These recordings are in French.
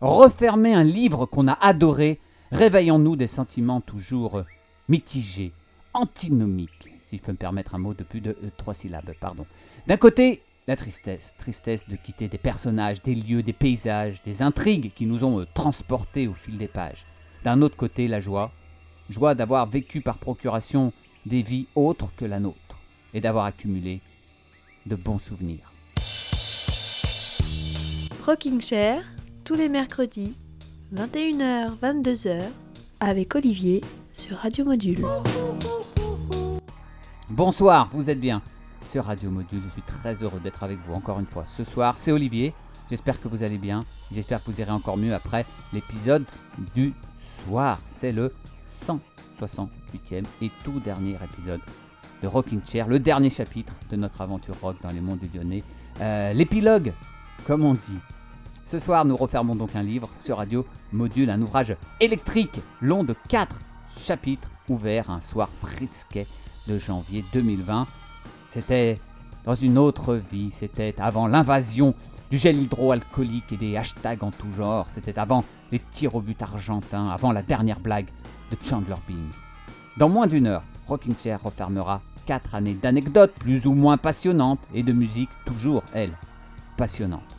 Refermer un livre qu'on a adoré, réveillons-nous des sentiments toujours mitigés, antinomiques, si je peux me permettre un mot de plus de euh, trois syllabes, pardon. D'un côté, la tristesse, tristesse de quitter des personnages, des lieux, des paysages, des intrigues qui nous ont euh, transportés au fil des pages. D'un autre côté, la joie, joie d'avoir vécu par procuration des vies autres que la nôtre et d'avoir accumulé de bons souvenirs. Rocking Chair, tous les mercredis, 21h, 22h, avec Olivier sur Radio Module. Bonsoir, vous êtes bien sur Radio Module. Je suis très heureux d'être avec vous encore une fois ce soir. C'est Olivier. J'espère que vous allez bien. J'espère que vous irez encore mieux après l'épisode du soir. C'est le 168e et tout dernier épisode de Rocking Chair, le dernier chapitre de notre aventure rock dans les mondes du Lyonnais. Euh, L'épilogue, comme on dit. Ce soir, nous refermons donc un livre sur Radio Module, un ouvrage électrique long de 4 chapitres, ouvert un soir frisquet de janvier 2020. C'était dans une autre vie, c'était avant l'invasion du gel hydroalcoolique et des hashtags en tout genre, c'était avant les tirs au but argentins, avant la dernière blague de Chandler Bing. Dans moins d'une heure, Rocking Chair refermera 4 années d'anecdotes plus ou moins passionnantes et de musique toujours, elle, passionnante.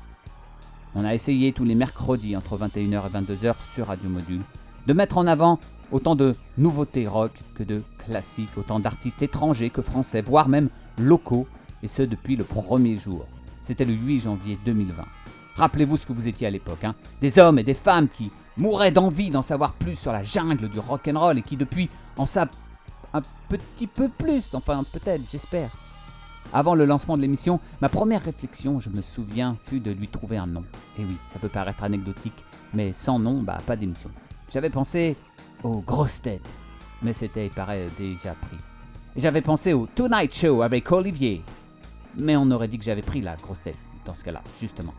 On a essayé tous les mercredis entre 21h et 22h sur Radio Module de mettre en avant autant de nouveautés rock que de classiques, autant d'artistes étrangers que français, voire même locaux, et ce depuis le premier jour. C'était le 8 janvier 2020. Rappelez-vous ce que vous étiez à l'époque, hein des hommes et des femmes qui mouraient d'envie d'en savoir plus sur la jungle du rock'n'roll et qui depuis en savent un petit peu plus, enfin peut-être, j'espère. Avant le lancement de l'émission, ma première réflexion, je me souviens, fut de lui trouver un nom. Et oui, ça peut paraître anecdotique, mais sans nom, bah pas d'émission. J'avais pensé aux grosses têtes, mais c'était, il paraît, déjà pris. J'avais pensé au Tonight Show avec Olivier, mais on aurait dit que j'avais pris la grosse tête dans ce cas-là, justement.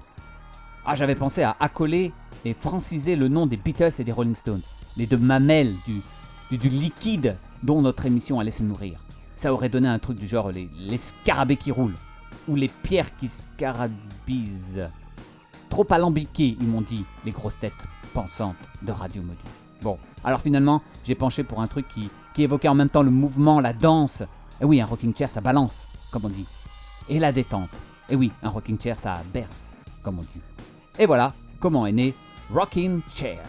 Ah, j'avais pensé à accoler et franciser le nom des Beatles et des Rolling Stones, les deux mamelles du liquide dont notre émission allait se nourrir. Ça aurait donné un truc du genre les, scarabées qui roulent, ou les pierres qui scarabisent. Trop alambiqués, ils m'ont dit, les grosses têtes pensantes de Radio Module. Bon, alors finalement, j'ai penché pour un truc qui, qui évoquait en même temps le mouvement, la danse. Et oui, un rocking chair, ça balance, comme on dit. Et la détente. Et oui, un rocking chair, ça berce, comme on dit. Et voilà comment est né Rocking Chair.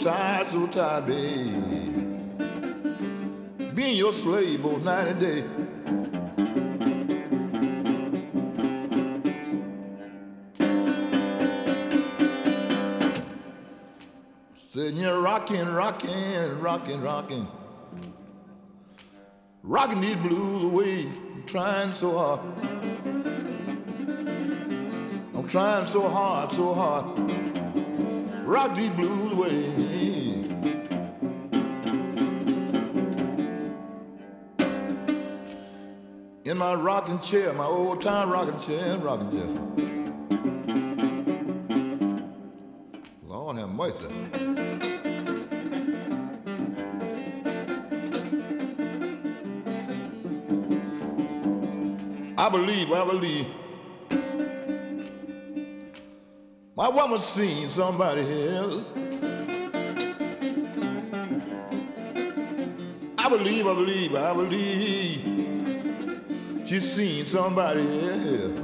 Tired, so tired, babe. Being your slave both night and day. Sitting here rocking, rocking, rocking, rocking. Rocking these blues away. I'm trying so hard. I'm trying so hard, so hard. Rock these blues away. In my rocking chair, my old time rocking chair, rocking chair. Lord have mercy. I believe, I believe. My woman seen somebody else. I believe, I believe, I believe. She's seen somebody else.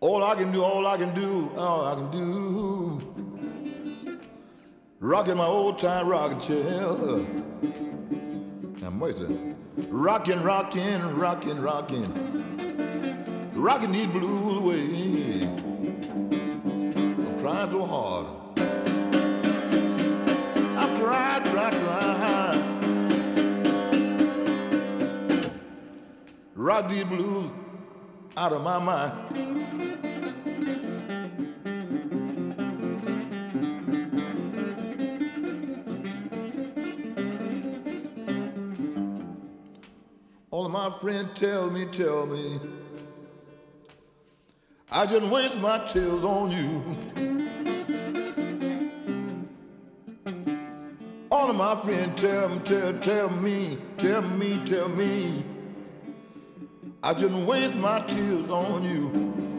All I can do, all I can do, all I can do. Rocking my old time rocking chair. What is it? second. Rockin', rockin', rockin', rockin', rockin' these blues away. I'm trying so hard. I try, try, try. Rock these blues out of my mind. Friends tell me, tell me, I just waste my tears on you. All of my friends tell me, tell, tell me, tell me, tell me, I just waste my tears on you.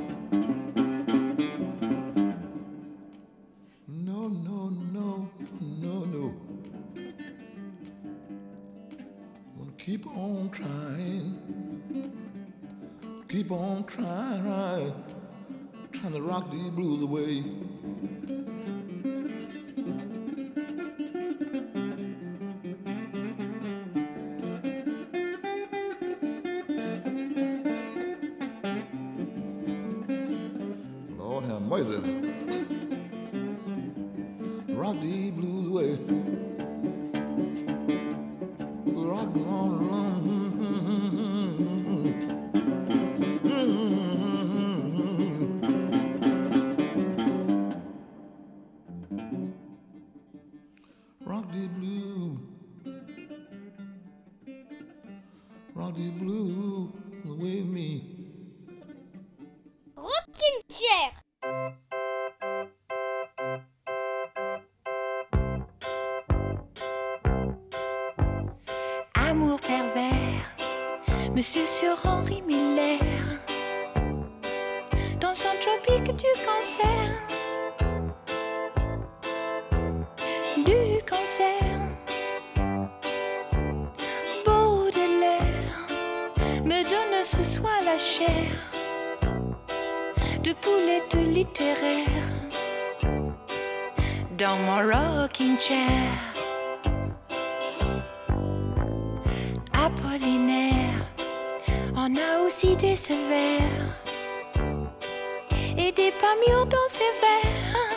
Trying. Keep on trying. Trying to rock these blues away. Sur Henri Miller, dans son tropique du cancer, du cancer, Baudelaire me donne ce soir la chair de poulette littéraire dans mon rocking chair. Et des pas mûrs dans ses verres.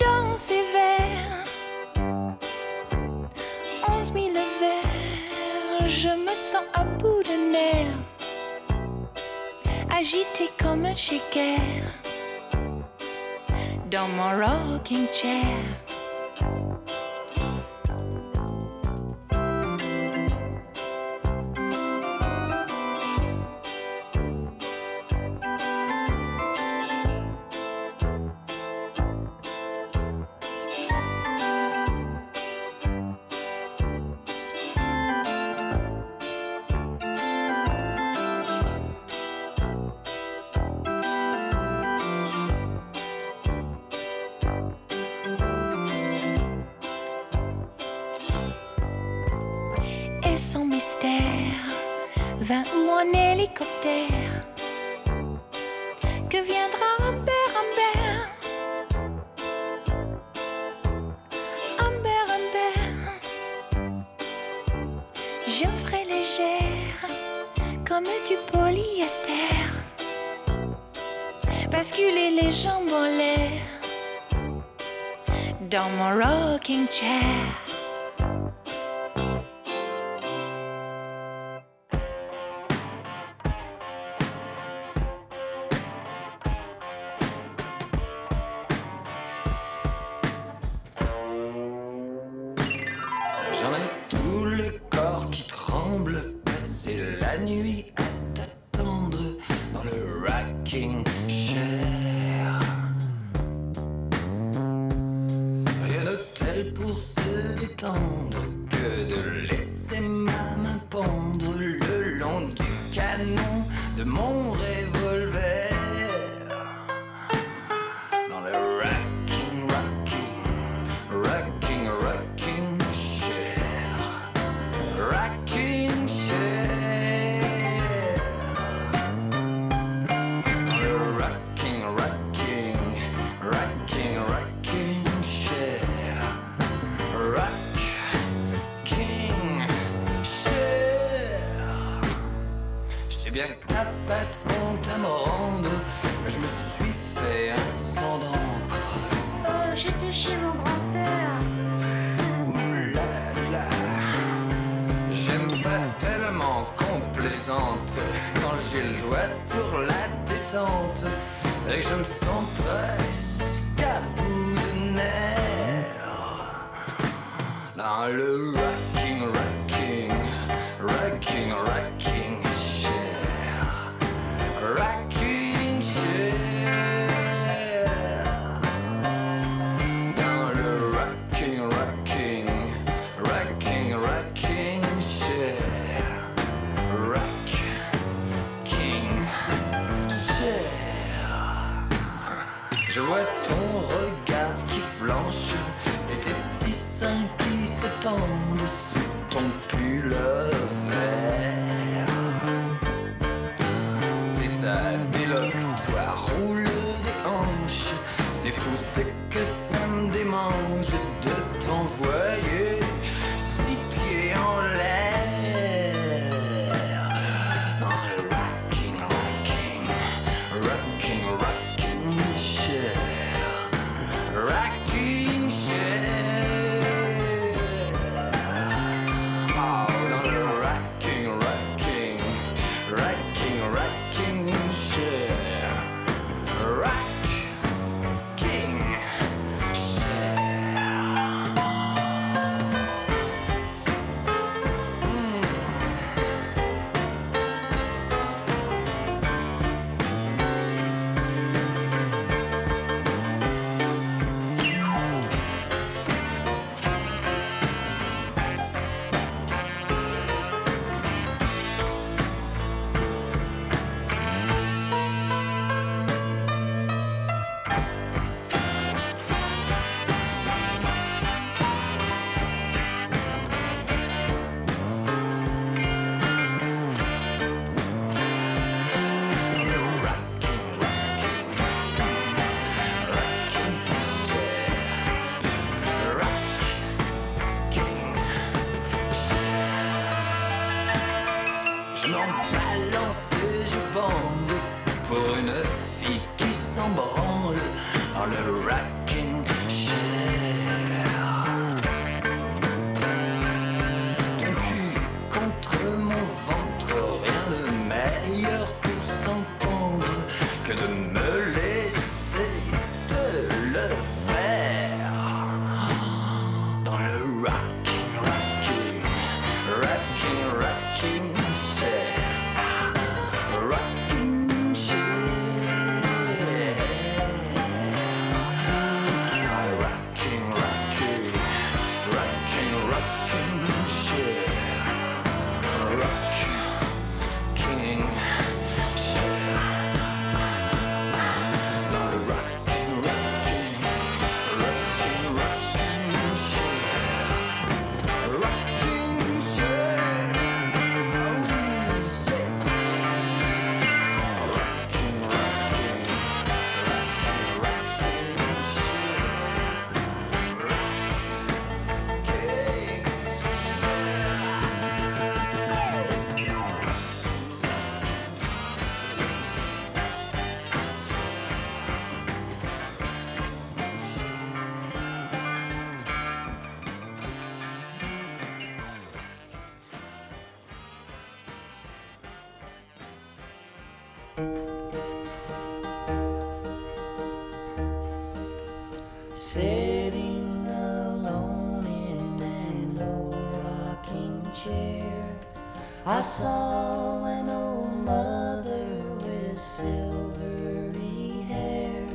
Dans ses verres, onze mille verres, je me sens à bout de nerfs, agité comme un shaker dans mon rocking chair. sans mystère, vin ou en hélicoptère. Que viendra Amber, Amber? Amber, Amber Je ferai légère comme du polyester. Basculer les jambes en l'air dans mon rocking chair. et je me sens presque à bout de nerfs. Dans le Sitting alone in an old rocking chair, I saw an old mother with silvery hair.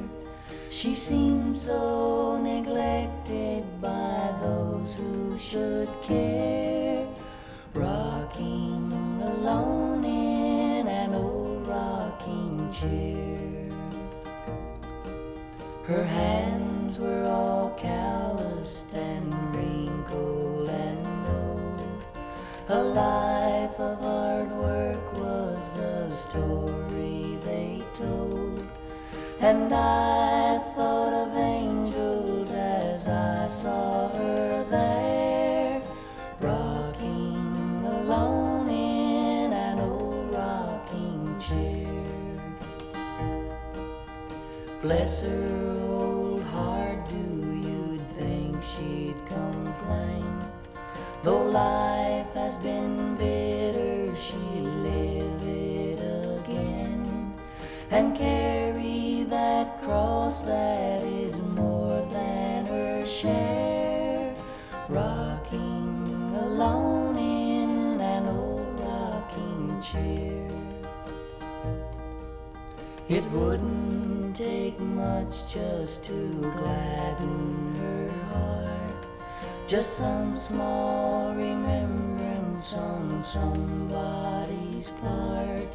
She seemed so neglected by those who should care, rocking alone in an old rocking chair. Her hands were all calloused and wrinkled and old. A life of hard work was the story they told. And I thought of angels as I saw her there, rocking alone in an old rocking chair. Bless her life has been bitter, she'll live it again and carry that cross that is more than her share. Rocking alone in an old rocking chair. It wouldn't take much just to gladden her. Just some small remembrance on somebody's part.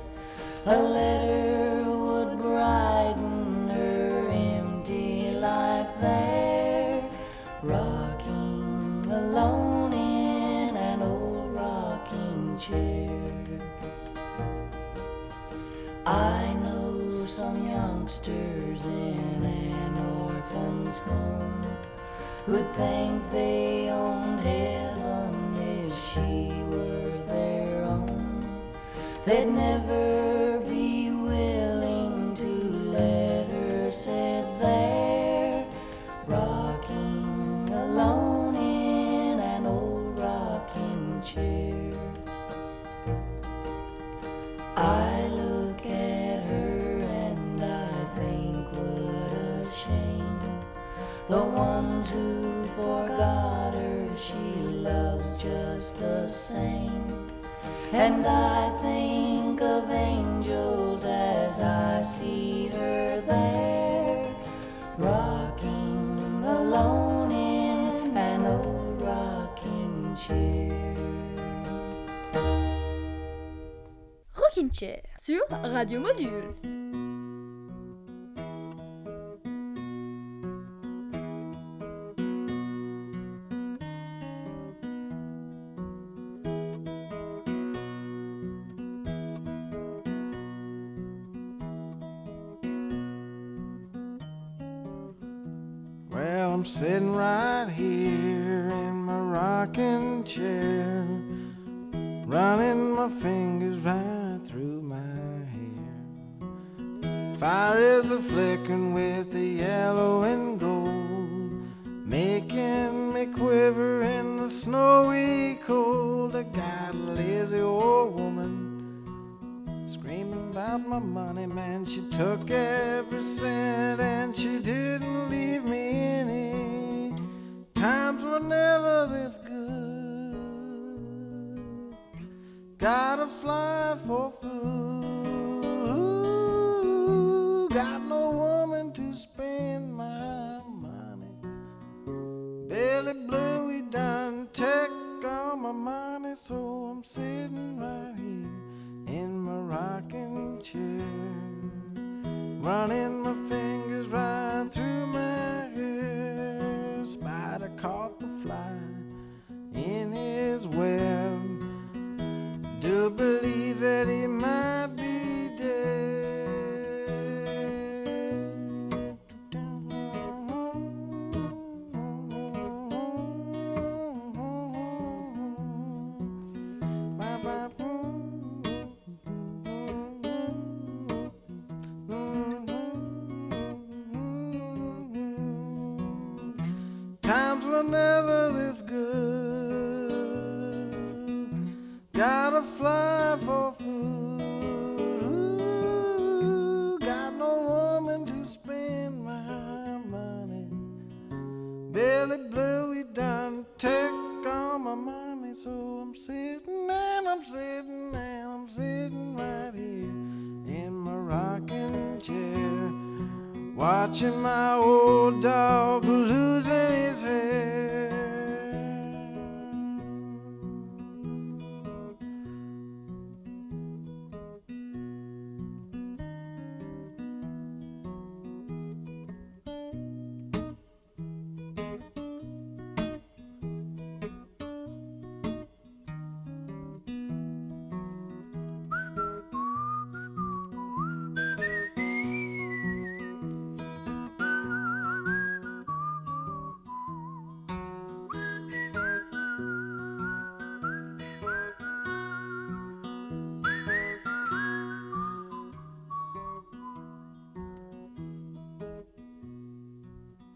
A letter would brighten her empty life there. Rocking alone in an old rocking chair. I know some youngsters in an orphan's home who'd think they owned heaven if she was their own. They'd never just the same. And I think of angels as I see her there, rocking alone in an old rocking chair. Rockin' Chair sur Radio Module. Times were never this good. Gotta fly for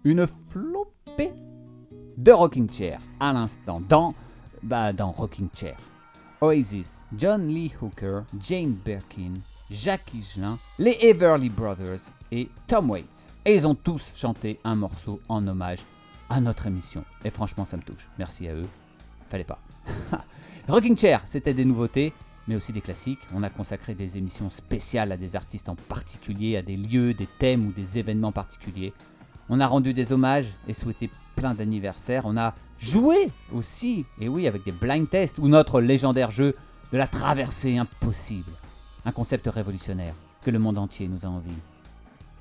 Une flopée de Rocking Chair à l'instant dans, bah, dans Rocking Chair. Oasis, John Lee Hooker, Jane Birkin, Jacques Higelin, les Everly Brothers et Tom Waits. Et ils ont tous chanté un morceau en hommage à notre émission. Et franchement, ça me touche. Merci à eux. Fallait pas. Rocking Chair, c'était des nouveautés, mais aussi des classiques. On a consacré des émissions spéciales à des artistes en particulier, à des lieux, des thèmes ou des événements particuliers. On a rendu des hommages et souhaité plein d'anniversaires. On a joué aussi, et oui, avec des blind tests ou notre légendaire jeu de la traversée impossible. Un concept révolutionnaire que le monde entier nous a envie.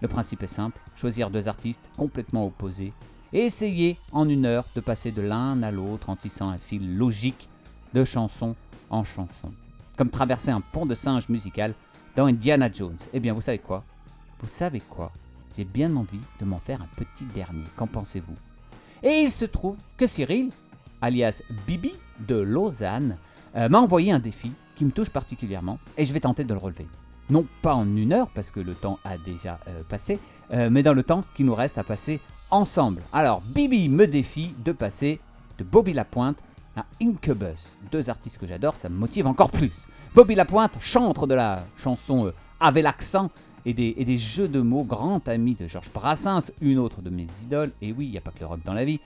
Le principe est simple, choisir deux artistes complètement opposés et essayer en une heure de passer de l'un à l'autre en tissant un fil logique de chanson en chanson. Comme traverser un pont de singe musical dans Indiana Jones. Eh bien, vous savez quoi? Vous savez quoi? J'ai bien envie de m'en faire un petit dernier. Qu'en pensez-vous? Et il se trouve que Cyril, alias Bibi de Lausanne, euh, m'a envoyé un défi qui me touche particulièrement et je vais tenter de le relever. Non pas en une heure parce que le temps a déjà euh, passé, euh, mais dans le temps qui nous reste à passer ensemble. Alors Bibi me défie de passer de Bobby Lapointe à Incubus, deux artistes que j'adore, ça me motive encore plus. Bobby Lapointe, chantre de la chanson avec l'accent et des, jeux de mots, grand ami de Georges Brassens, une autre de mes idoles, et oui, il n'y a pas que le rock dans la vie,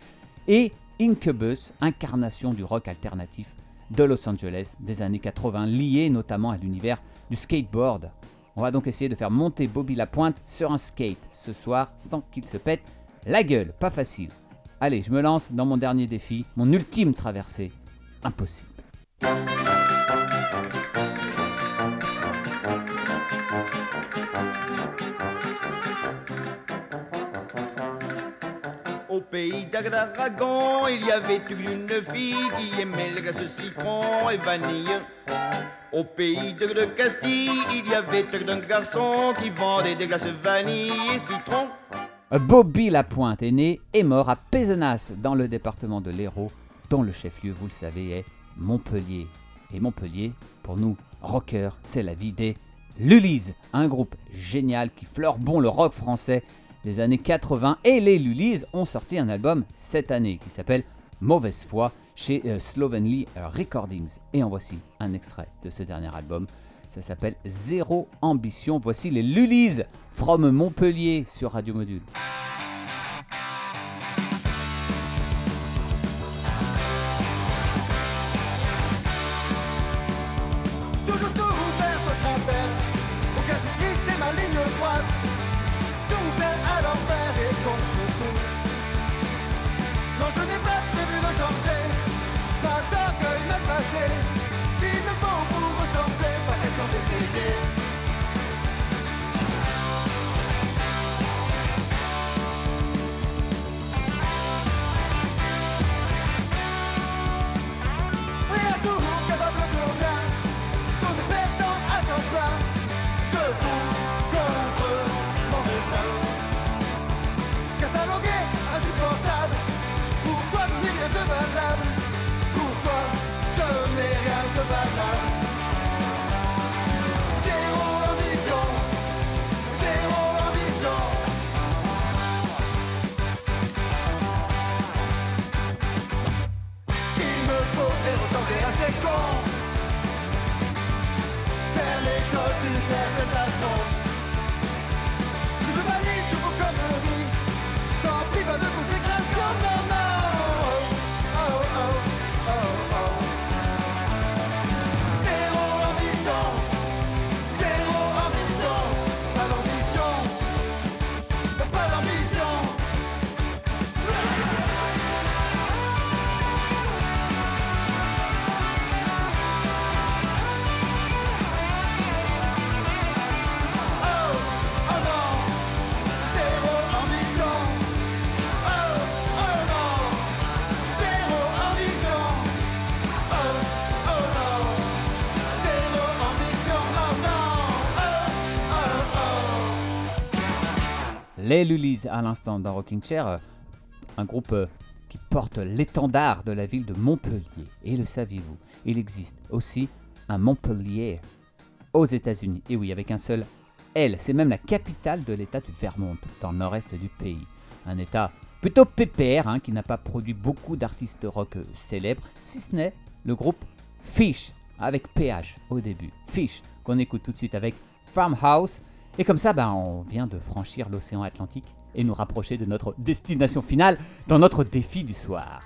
et Incubus, incarnation du rock alternatif de Los Angeles des années 80, lié notamment à l'univers du skateboard. On va donc essayer de faire monter Bobby Lapointe sur un skate ce soir sans qu'il se pète la gueule, pas facile. Allez, je me lance dans mon dernier défi, mon ultime traversée. Impossible. Pays d'Aragon, il y avait une fille qui aimait le glace citron et vanille. Au pays de, Castille, il y avait un garçon qui vendait des glaces vanille et citron. Bobby Lapointe est né et mort à Pézenas, dans le département de l'Hérault, dont le chef-lieu, vous le savez, est Montpellier. Et Montpellier, pour nous, rockers, c'est la vie des Lullies, un groupe génial qui fleure bon le rock français des années 80. Et les Lullies ont sorti un album cette année qui s'appelle Mauvaise foi chez euh, Slovenly Recordings. Et en voici un extrait de ce dernier album. Ça s'appelle Zéro Ambition. Voici les Lullies from Montpellier sur Radio Module. Les à l'instant dans Rocking Chair, euh, un groupe euh, qui porte l'étendard de la ville de Montpellier. Et le saviez-vous Il existe aussi un Montpellier aux États-Unis. Et oui, avec un seul L. C'est même la capitale de l'État du Vermont, dans le nord-est du pays. Un État plutôt pépère, hein, qui n'a pas produit beaucoup d'artistes rock euh, célèbres, si ce n'est le groupe Fish, avec PH au début. Fish, qu'on écoute tout de suite avec Farmhouse. Et comme ça, ben, on vient de franchir l'océan Atlantique et nous rapprocher de notre destination finale dans notre défi du soir.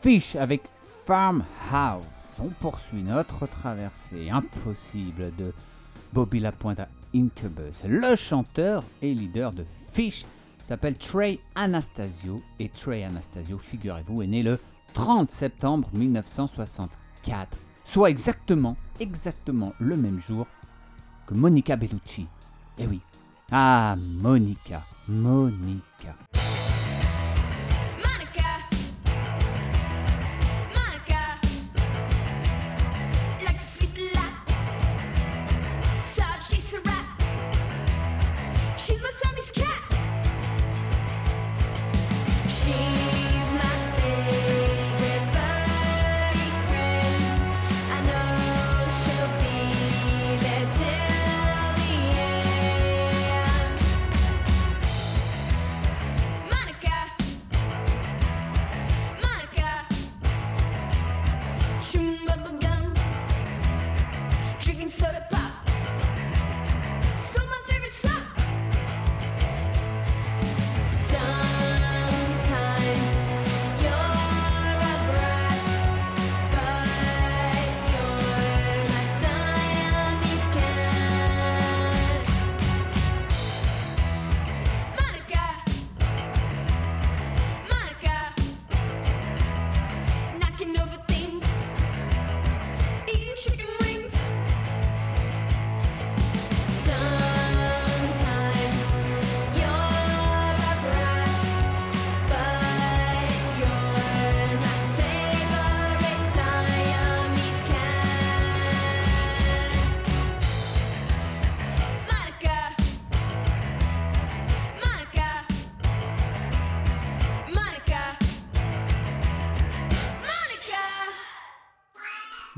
Fish avec Farmhouse. On poursuit notre traversée impossible de Bobby Lapointe à Incubus. Le chanteur et leader de Fish s'appelle Trey Anastasio. Et Trey Anastasio, figurez-vous, est né le 30 septembre 1964. Soit exactement, exactement le même jour que Monica Bellucci. Eh oui. Ah, Monica, Monica.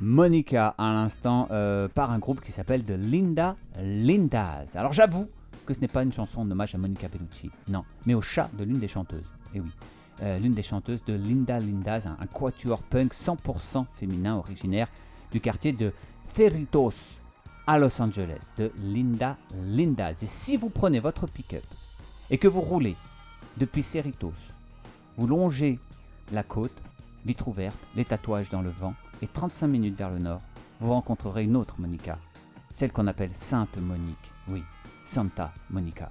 Monica à l'instant euh, par un groupe qui s'appelle The Linda Lindas. Alors j'avoue que ce n'est pas une chanson en hommage à Monica Bellucci, non, mais au chat de l'une des chanteuses. Et oui, euh, l'une des chanteuses de Linda Lindas, un, un quatuor punk 100% féminin originaire du quartier de Cerritos à Los Angeles, de Linda Lindas. Et si vous prenez votre pick-up et que vous roulez depuis Cerritos, vous longez la côte, vitre ouverte, les tatouages dans le vent, et 35 minutes vers le nord, vous rencontrerez une autre Monica, celle qu'on appelle Sainte Monique. Oui, Santa Monica.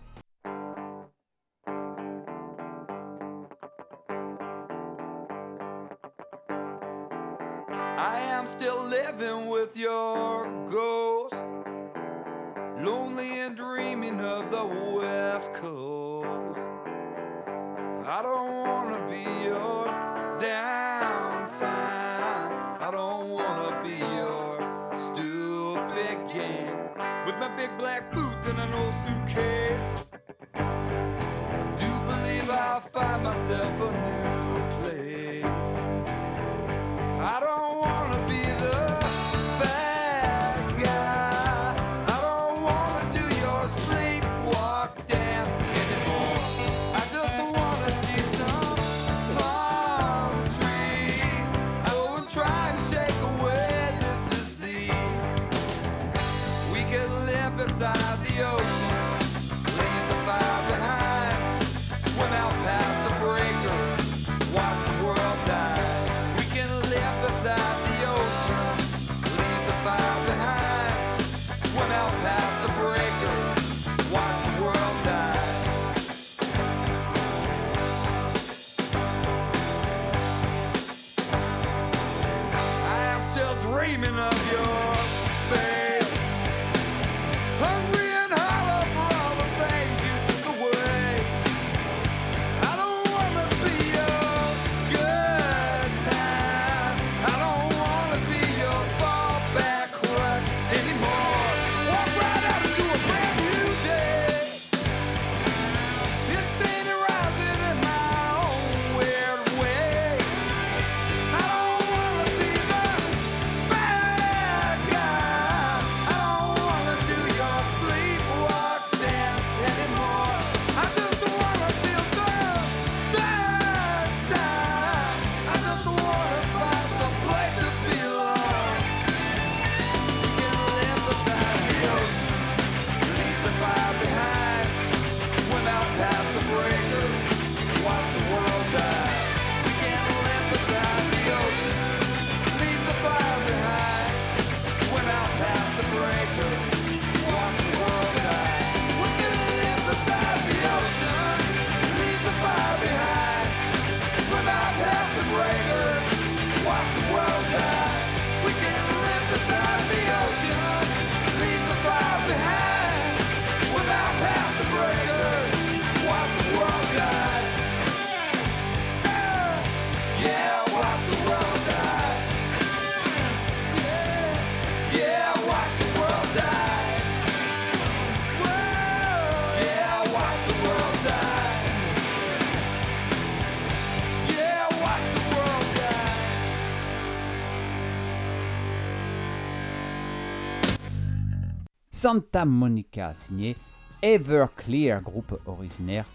Santa Monica, signé Everclear, groupe originaire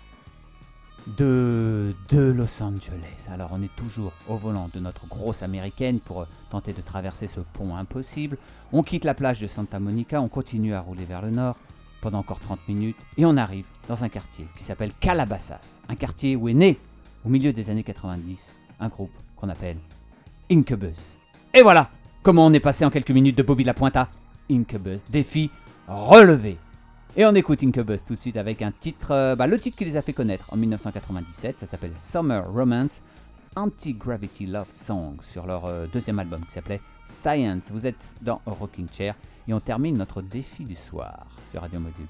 de, de Los Angeles. Alors on est toujours au volant de notre grosse américaine pour tenter de traverser ce pont impossible. On quitte la plage de Santa Monica, on continue à rouler vers le nord pendant encore 30 minutes et on arrive dans un quartier qui s'appelle Calabasas, un quartier où est né au milieu des années 90 un groupe qu'on appelle Incubus. Et voilà comment on est passé en quelques minutes de Bobby Lapointe à Incubus, défi relevé. Et on écoute Incubus tout de suite avec un titre, euh, bah, le titre qui les a fait connaître en 1997, ça s'appelle Summer Romance, Anti-Gravity Love Song sur leur euh, deuxième album qui s'appelait Science. Vous êtes dans Rocking Chair et on termine notre défi du soir sur Radio Module.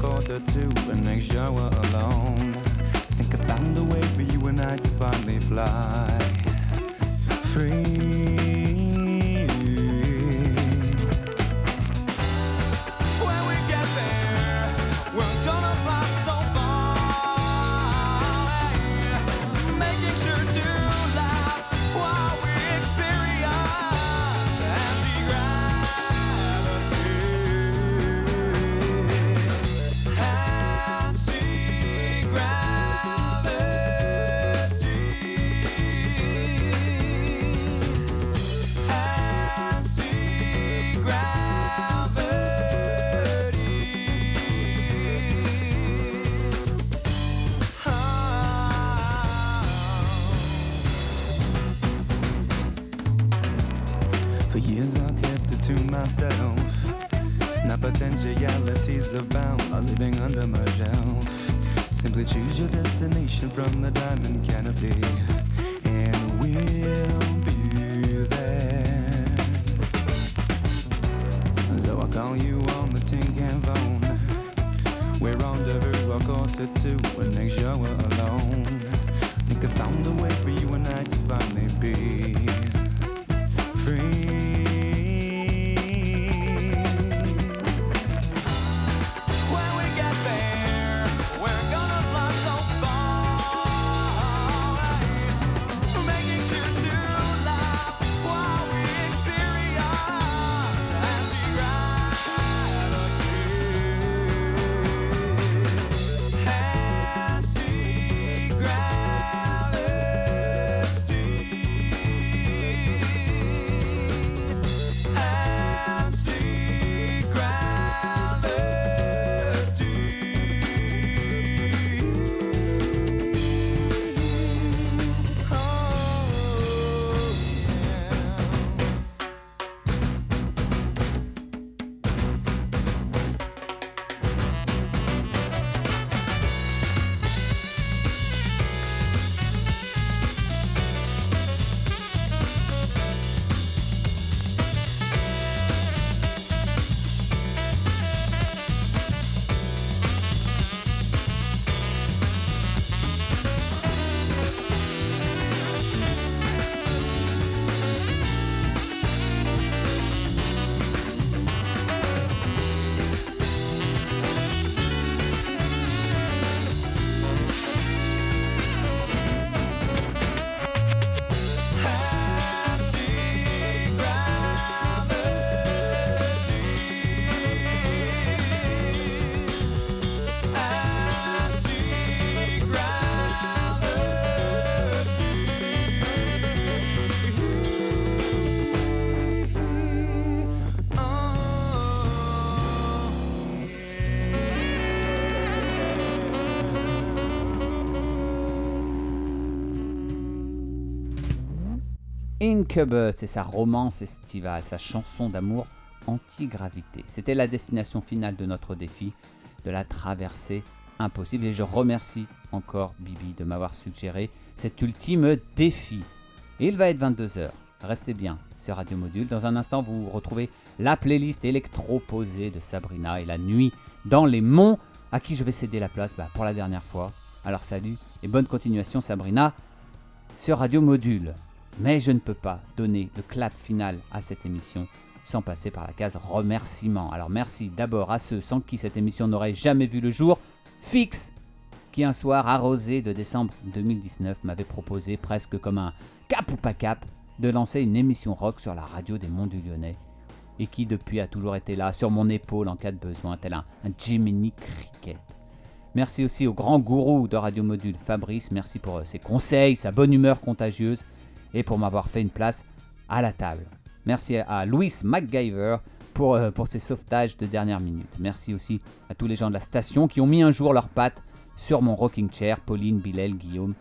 Quarter to make sure we're alone. Think I found a way for you and I to finally fly free. Potentialities abound are living under my shelf. Simply choose your destination from the diamond canopy, Incubus et sa romance estivale, sa chanson d'amour anti-gravité. C'était la destination finale de notre défi, de la traversée impossible. Et je remercie encore Bibi de m'avoir suggéré cet ultime défi. Il va être 22h. Restez bien sur Radio Module. Dans un instant, vous retrouvez la playlist électro-posée de Sabrina et la nuit dans les monts, à qui je vais céder la place bah, pour la dernière fois. Alors salut et bonne continuation Sabrina sur Radio Module. Mais je ne peux pas donner le clap final à cette émission sans passer par la case remerciements. Alors merci d'abord à ceux sans qui cette émission n'aurait jamais vu le jour. Fix, qui un soir arrosé de décembre 2019 m'avait proposé presque comme un cap ou pas cap de lancer une émission rock sur la radio des Monts du Lyonnais et qui depuis a toujours été là sur mon épaule en cas de besoin, tel un, un Jiminy Cricket. Merci aussi au grand gourou de Radio Module, Fabrice. Merci pour euh, ses conseils, sa bonne humeur contagieuse et pour m'avoir fait une place à la table. Merci à Louis MacGyver pour, euh, pour ses sauvetages de dernière minute. Merci aussi à tous les gens de la station qui ont mis un jour leurs pattes sur mon rocking chair, Pauline, Bilal, Guillaume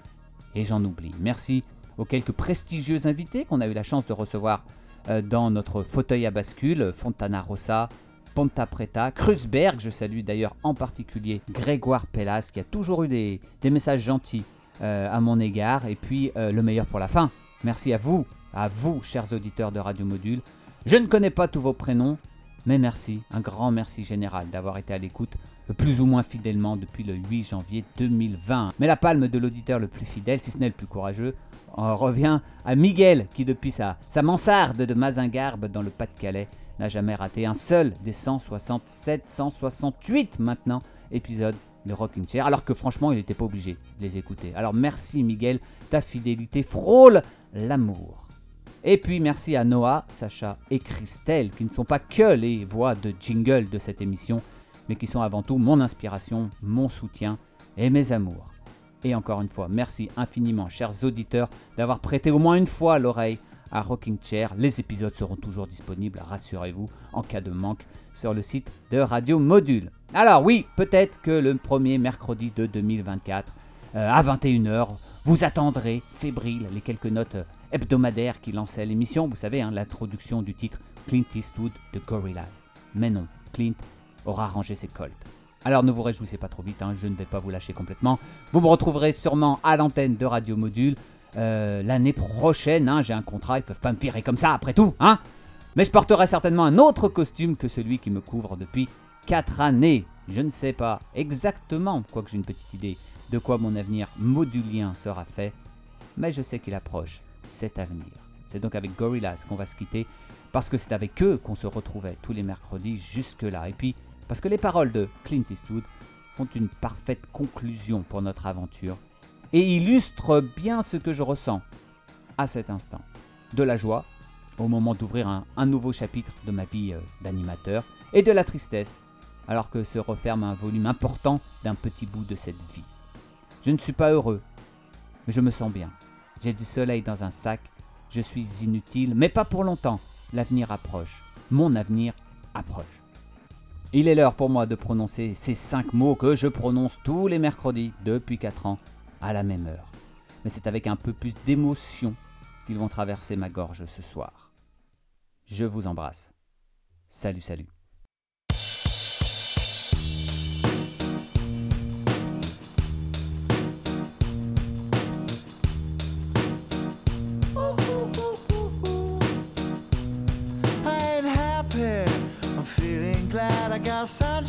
et j'en oublie. Merci aux quelques prestigieux invités qu'on a eu la chance de recevoir euh, dans notre fauteuil à bascule, Fontana Rossa, Ponta Preta, Kreuzberg, je salue d'ailleurs en particulier Grégoire Pellas qui a toujours eu des, des messages gentils euh, à mon égard, et puis le meilleur pour la fin. Merci à vous, à vous, chers auditeurs de Radio Module. Je ne connais pas tous vos prénoms, mais merci, un grand merci général d'avoir été à l'écoute plus ou moins fidèlement depuis le 8 janvier 2020. Mais la palme de l'auditeur le plus fidèle, si ce n'est le plus courageux, revient à Miguel qui depuis sa, sa mansarde de Mazingarbe dans le Pas-de-Calais n'a jamais raté un seul des 167, 168 maintenant épisodes de Rocking Chair, alors que franchement il n'était pas obligé de les écouter. Alors merci Miguel, ta fidélité frôle l'amour. Et puis merci à Noah, Sacha et Christelle, qui ne sont pas que les voix de jingle de cette émission, mais qui sont avant tout mon inspiration, mon soutien et mes amours. Et encore une fois, merci infiniment, chers auditeurs, d'avoir prêté au moins une fois l'oreille à Rocking Chair. Les épisodes seront toujours disponibles, rassurez-vous, en cas de manque, sur le site de Radio Module. Alors oui, peut-être que le premier mercredi de 2024, euh, à 21h, vous attendrez, fébrile, les quelques notes euh, hebdomadaires qui lançaient l'émission. Vous savez, hein, l'introduction du titre Clint Eastwood de Gorillaz. Mais non, Clint aura rangé ses colts. Alors ne vous réjouissez pas trop vite, hein, je ne vais pas vous lâcher complètement. Vous me retrouverez sûrement à l'antenne de Radio Module euh, l'année prochaine. hein, J'ai un contrat, ils peuvent pas me virer comme ça après tout. Hein Mais je porterai certainement un autre costume que celui qui me couvre depuis 4 années. Je ne sais pas exactement, quoique j'ai une petite idée, de quoi mon avenir modulien sera fait. Mais je sais qu'il approche cet avenir. C'est donc avec Gorillaz qu'on va se quitter, parce que c'est avec eux qu'on se retrouvait tous les mercredis jusque-là. Et puis, parce que les paroles de Clint Eastwood font une parfaite conclusion pour notre aventure et illustrent bien ce que je ressens à cet instant. De la joie, au moment d'ouvrir un, nouveau chapitre de ma vie euh, d'animateur, et de la tristesse, alors que se referme un volume important d'un petit bout de cette vie. Je ne suis pas heureux, mais je me sens bien. J'ai du soleil dans un sac, je suis inutile, mais pas pour longtemps. L'avenir approche, mon avenir approche. Il est l'heure pour moi de prononcer ces cinq mots que je prononce tous les mercredis depuis 4 ans à la même heure. Mais c'est avec un peu plus d'émotion qu'ils vont traverser ma gorge ce soir. Je vous embrasse. Salut, salut.